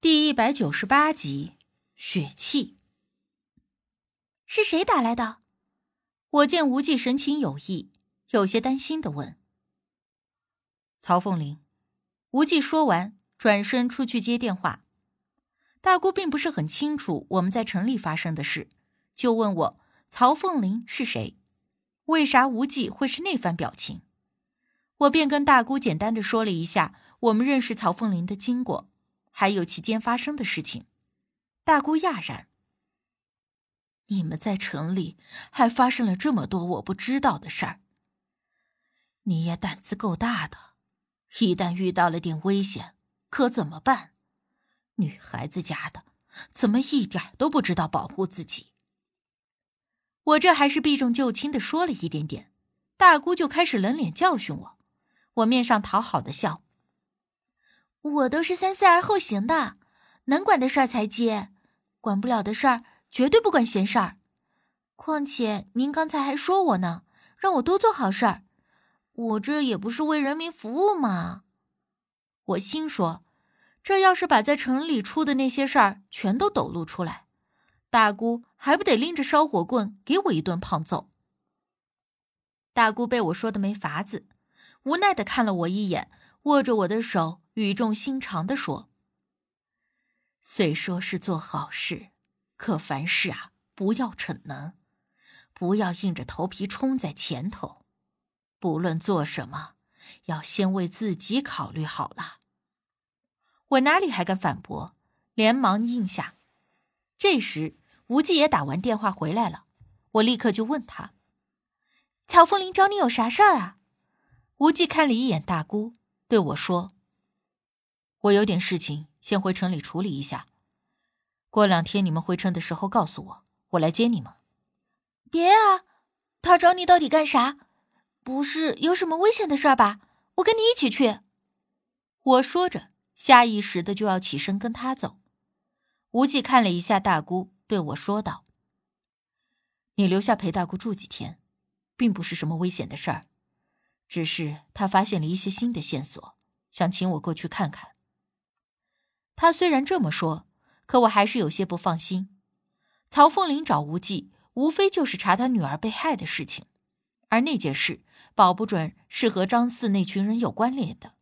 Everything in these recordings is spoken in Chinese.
第一百九十八集，血气。是谁打来的？我见无忌神情有异，有些担心的问。曹凤玲。无忌说完，转身出去接电话。大姑并不是很清楚我们在城里发生的事，就问我曹凤玲是谁，为啥无忌会是那番表情？我便跟大姑简单的说了一下我们认识曹凤玲的经过。还有期间发生的事情，大姑讶然。你们在城里还发生了这么多我不知道的事儿，你也胆子够大的。一旦遇到了点危险，可怎么办？女孩子家的，怎么一点都不知道保护自己？我这还是避重就轻的说了一点点，大姑就开始冷脸教训我。我面上讨好的笑。我都是三思而后行的，能管的事儿才接，管不了的事儿绝对不管闲事儿。况且您刚才还说我呢，让我多做好事儿，我这也不是为人民服务吗？我心说，这要是把在城里出的那些事儿全都抖露出来，大姑还不得拎着烧火棍给我一顿胖揍？大姑被我说的没法子，无奈的看了我一眼，握着我的手。语重心长的说：“虽说是做好事，可凡事啊，不要逞能，不要硬着头皮冲在前头。不论做什么，要先为自己考虑好了。”我哪里还敢反驳，连忙应下。这时，吴忌也打完电话回来了，我立刻就问他：“乔凤林找你有啥事儿啊？”吴忌看了一眼大姑，对我说。我有点事情，先回城里处理一下。过两天你们回城的时候告诉我，我来接你们。别啊，他找你到底干啥？不是有什么危险的事儿吧？我跟你一起去。我说着，下意识的就要起身跟他走。无忌看了一下大姑，对我说道：“你留下陪大姑住几天，并不是什么危险的事儿，只是他发现了一些新的线索，想请我过去看看。”他虽然这么说，可我还是有些不放心。曹凤玲找无忌，无非就是查他女儿被害的事情，而那件事保不准是和张四那群人有关联的。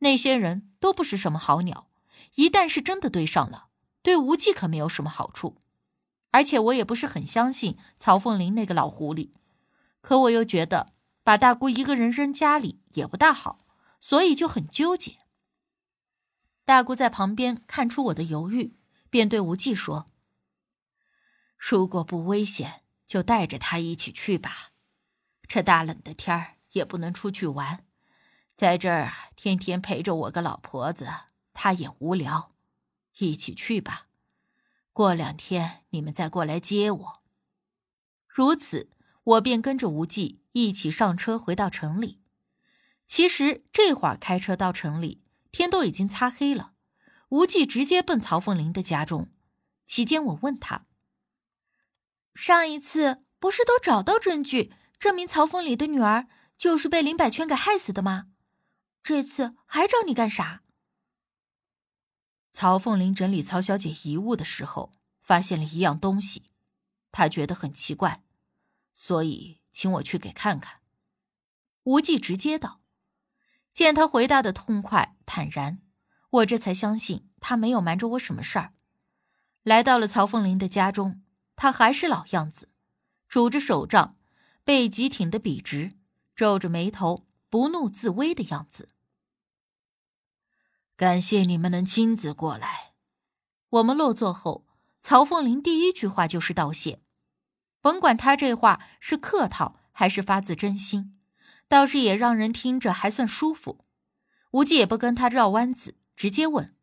那些人都不是什么好鸟，一旦是真的对上了，对无忌可没有什么好处。而且我也不是很相信曹凤玲那个老狐狸，可我又觉得把大姑一个人扔家里也不大好，所以就很纠结。大姑在旁边看出我的犹豫，便对无忌说：“如果不危险，就带着他一起去吧。这大冷的天儿也不能出去玩，在这儿天天陪着我个老婆子，他也无聊。一起去吧。过两天你们再过来接我。”如此，我便跟着无忌一起上车回到城里。其实这会儿开车到城里。天都已经擦黑了，无忌直接奔曹凤玲的家中。期间，我问他：“上一次不是都找到证据证明曹凤玲的女儿就是被林百圈给害死的吗？这次还找你干啥？”曹凤玲整理曹小姐遗物的时候，发现了一样东西，她觉得很奇怪，所以请我去给看看。无忌直接道。见他回答的痛快坦然，我这才相信他没有瞒着我什么事儿。来到了曹凤林的家中，他还是老样子，拄着手杖，背脊挺得笔直，皱着眉头，不怒自威的样子。感谢你们能亲自过来。我们落座后，曹凤林第一句话就是道谢，甭管他这话是客套还是发自真心。倒是也让人听着还算舒服，无忌也不跟他绕弯子，直接问：“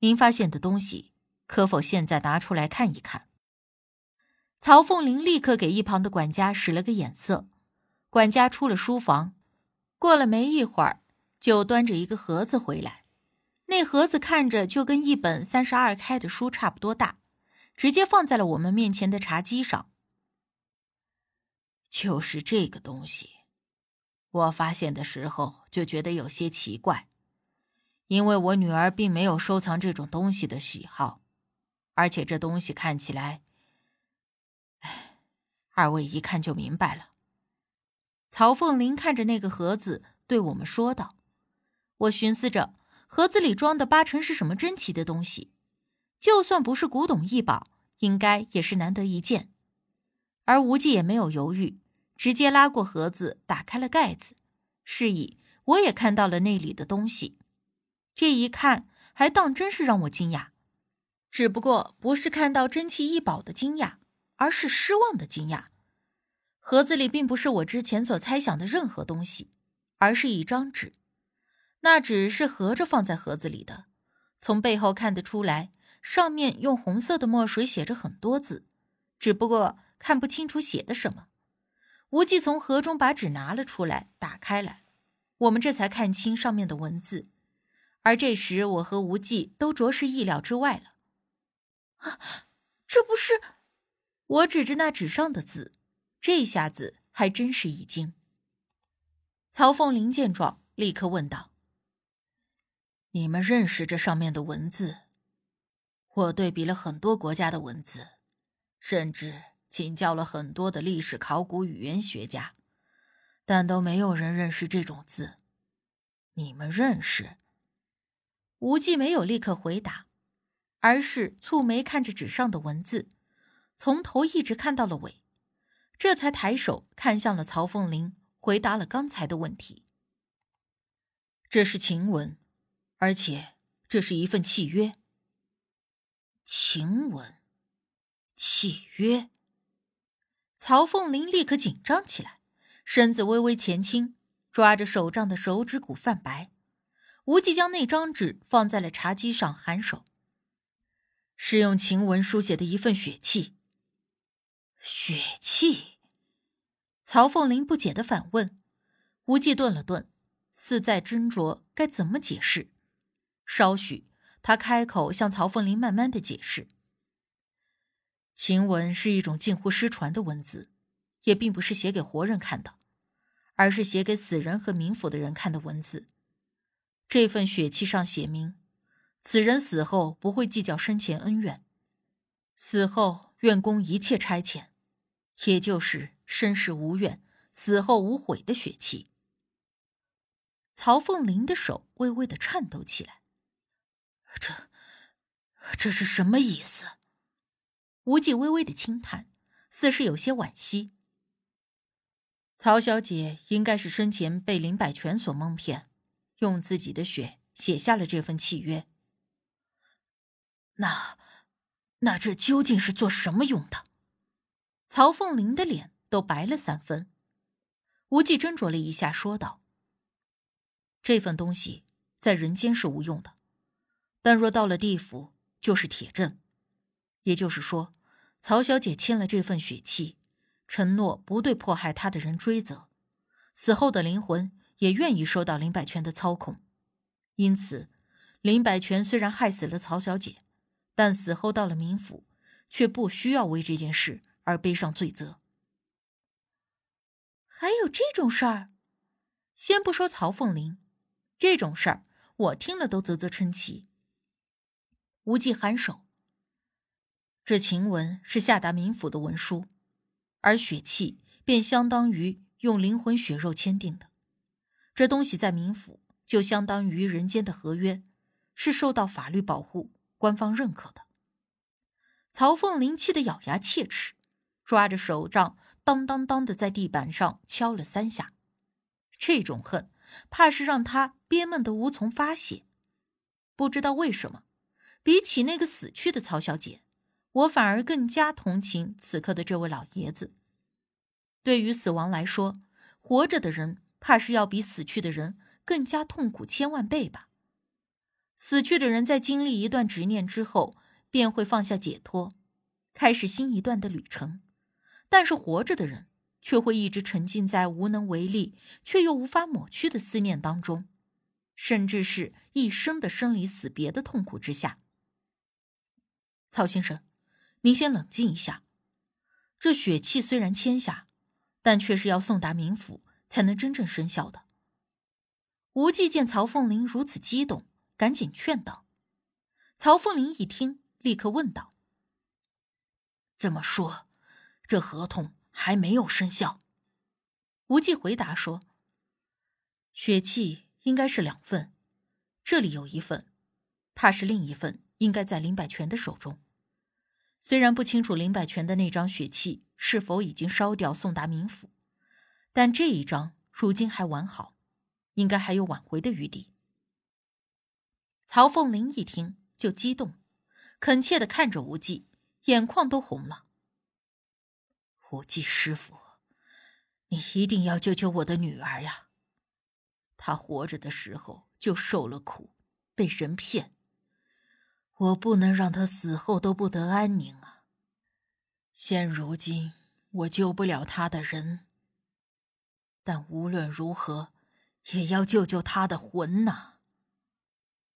您发现的东西，可否现在拿出来看一看？”曹凤玲立刻给一旁的管家使了个眼色，管家出了书房，过了没一会儿，就端着一个盒子回来。那盒子看着就跟一本三十二开的书差不多大，直接放在了我们面前的茶几上。就是这个东西，我发现的时候就觉得有些奇怪，因为我女儿并没有收藏这种东西的喜好，而且这东西看起来……哎，二位一看就明白了。”曹凤林看着那个盒子，对我们说道：“我寻思着，盒子里装的八成是什么珍奇的东西，就算不是古董异宝，应该也是难得一见。”而无忌也没有犹豫，直接拉过盒子，打开了盖子，示意我也看到了那里的东西。这一看，还当真是让我惊讶，只不过不是看到珍奇异宝的惊讶，而是失望的惊讶。盒子里并不是我之前所猜想的任何东西，而是一张纸。那纸是合着放在盒子里的，从背后看得出来，上面用红色的墨水写着很多字，只不过。看不清楚写的什么，无忌从盒中把纸拿了出来，打开来，我们这才看清上面的文字。而这时，我和无忌都着实意料之外了。啊，这不是？我指着那纸上的字，这下子还真是一惊。曹凤林见状，立刻问道：“你们认识这上面的文字？我对比了很多国家的文字，甚至……”请教了很多的历史考古语言学家，但都没有人认识这种字。你们认识？无忌没有立刻回答，而是蹙眉看着纸上的文字，从头一直看到了尾，这才抬手看向了曹凤林，回答了刚才的问题。这是晴文，而且这是一份契约。晴文，契约。曹凤林立刻紧张起来，身子微微前倾，抓着手杖的手指骨泛白。无忌将那张纸放在了茶几上，颔首：“是用晴文书写的一份血契。”血契？曹凤林不解的反问。无忌顿了顿，似在斟酌该怎么解释。稍许，他开口向曹凤林慢慢的解释。晴文是一种近乎失传的文字，也并不是写给活人看的，而是写给死人和冥府的人看的文字。这份血契上写明，此人死后不会计较生前恩怨，死后愿供一切差遣，也就是生时无怨，死后无悔的血契。曹凤林的手微微的颤抖起来，这，这是什么意思？无忌微微的轻叹，似是有些惋惜。曹小姐应该是生前被林百全所蒙骗，用自己的血写下了这份契约。那，那这究竟是做什么用的？曹凤林的脸都白了三分。无忌斟酌了一下，说道：“这份东西在人间是无用的，但若到了地府，就是铁证。”也就是说，曹小姐签了这份血契，承诺不对迫害她的人追责，死后的灵魂也愿意受到林百全的操控。因此，林百全虽然害死了曹小姐，但死后到了冥府，却不需要为这件事而背上罪责。还有这种事儿？先不说曹凤林，这种事儿我听了都啧啧称奇。无忌颔首。这晴文是下达冥府的文书，而血契便相当于用灵魂血肉签订的。这东西在冥府就相当于人间的合约，是受到法律保护、官方认可的。曹凤林气得咬牙切齿，抓着手杖当当当的在地板上敲了三下。这种恨，怕是让他憋闷的无从发泄。不知道为什么，比起那个死去的曹小姐。我反而更加同情此刻的这位老爷子。对于死亡来说，活着的人怕是要比死去的人更加痛苦千万倍吧。死去的人在经历一段执念之后，便会放下解脱，开始新一段的旅程；但是活着的人却会一直沉浸在无能为力却又无法抹去的思念当中，甚至是一生的生离死别的痛苦之下。曹先生。您先冷静一下，这血契虽然签下，但却是要送达冥府才能真正生效的。无忌见曹凤林如此激动，赶紧劝道。曹凤林一听，立刻问道：“这么说，这合同还没有生效？”无忌回答说：“血契应该是两份，这里有一份，怕是另一份应该在林百全的手中。虽然不清楚林百全的那张血契是否已经烧掉送达冥府，但这一张如今还完好，应该还有挽回的余地。”曹凤林一听就激动，恳切的看着无忌，眼眶都红了。无忌师傅。你一定要救救我的女儿呀！她活着的时候就受了苦，被人骗，我不能让他死后都不得安宁啊！现如今我救不了他的人，但无论如何也要救救他的魂呐！